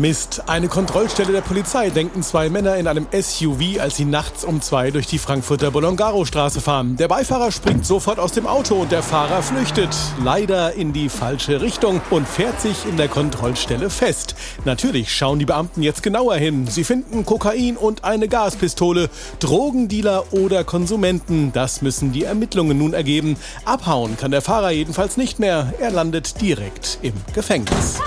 Mist, eine Kontrollstelle der Polizei denken zwei Männer in einem SUV, als sie nachts um zwei durch die Frankfurter Bolongaro-Straße fahren. Der Beifahrer springt sofort aus dem Auto und der Fahrer flüchtet. Leider in die falsche Richtung und fährt sich in der Kontrollstelle fest. Natürlich schauen die Beamten jetzt genauer hin. Sie finden Kokain und eine Gaspistole. Drogendealer oder Konsumenten, das müssen die Ermittlungen nun ergeben. Abhauen kann der Fahrer jedenfalls nicht mehr. Er landet direkt im Gefängnis.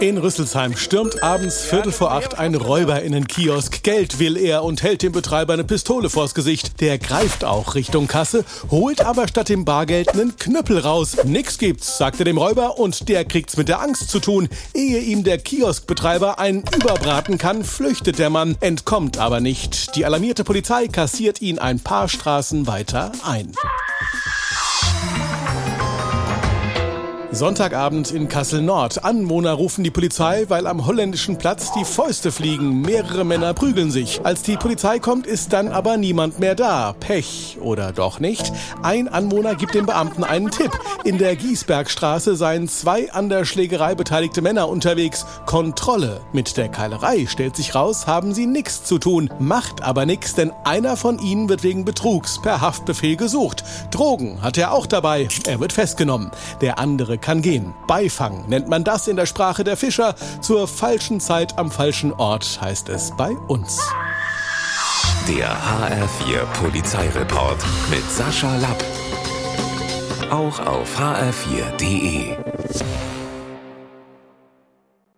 In Rüsselsheim stürmt abends Viertel vor acht ein Räuber in den Kiosk. Geld will er und hält dem Betreiber eine Pistole vors Gesicht. Der greift auch Richtung Kasse, holt aber statt dem Bargeld einen Knüppel raus. Nix gibt's, sagt er dem Räuber und der kriegt's mit der Angst zu tun. Ehe ihm der Kioskbetreiber einen überbraten kann, flüchtet der Mann, entkommt aber nicht. Die alarmierte Polizei kassiert ihn ein paar Straßen weiter ein. Sonntagabend in Kassel Nord. Anwohner rufen die Polizei, weil am holländischen Platz die Fäuste fliegen. Mehrere Männer prügeln sich. Als die Polizei kommt, ist dann aber niemand mehr da. Pech oder doch nicht? Ein Anwohner gibt dem Beamten einen Tipp. In der Giesbergstraße seien zwei an der Schlägerei beteiligte Männer unterwegs. Kontrolle. Mit der Keilerei stellt sich raus, haben sie nichts zu tun. Macht aber nichts, denn einer von ihnen wird wegen Betrugs per Haftbefehl gesucht. Drogen hat er auch dabei. Er wird festgenommen. Der andere kann gehen. Beifang nennt man das in der Sprache der Fischer. Zur falschen Zeit am falschen Ort heißt es bei uns. Der HR4 Polizeireport mit Sascha Lapp. Auch auf hr4.de.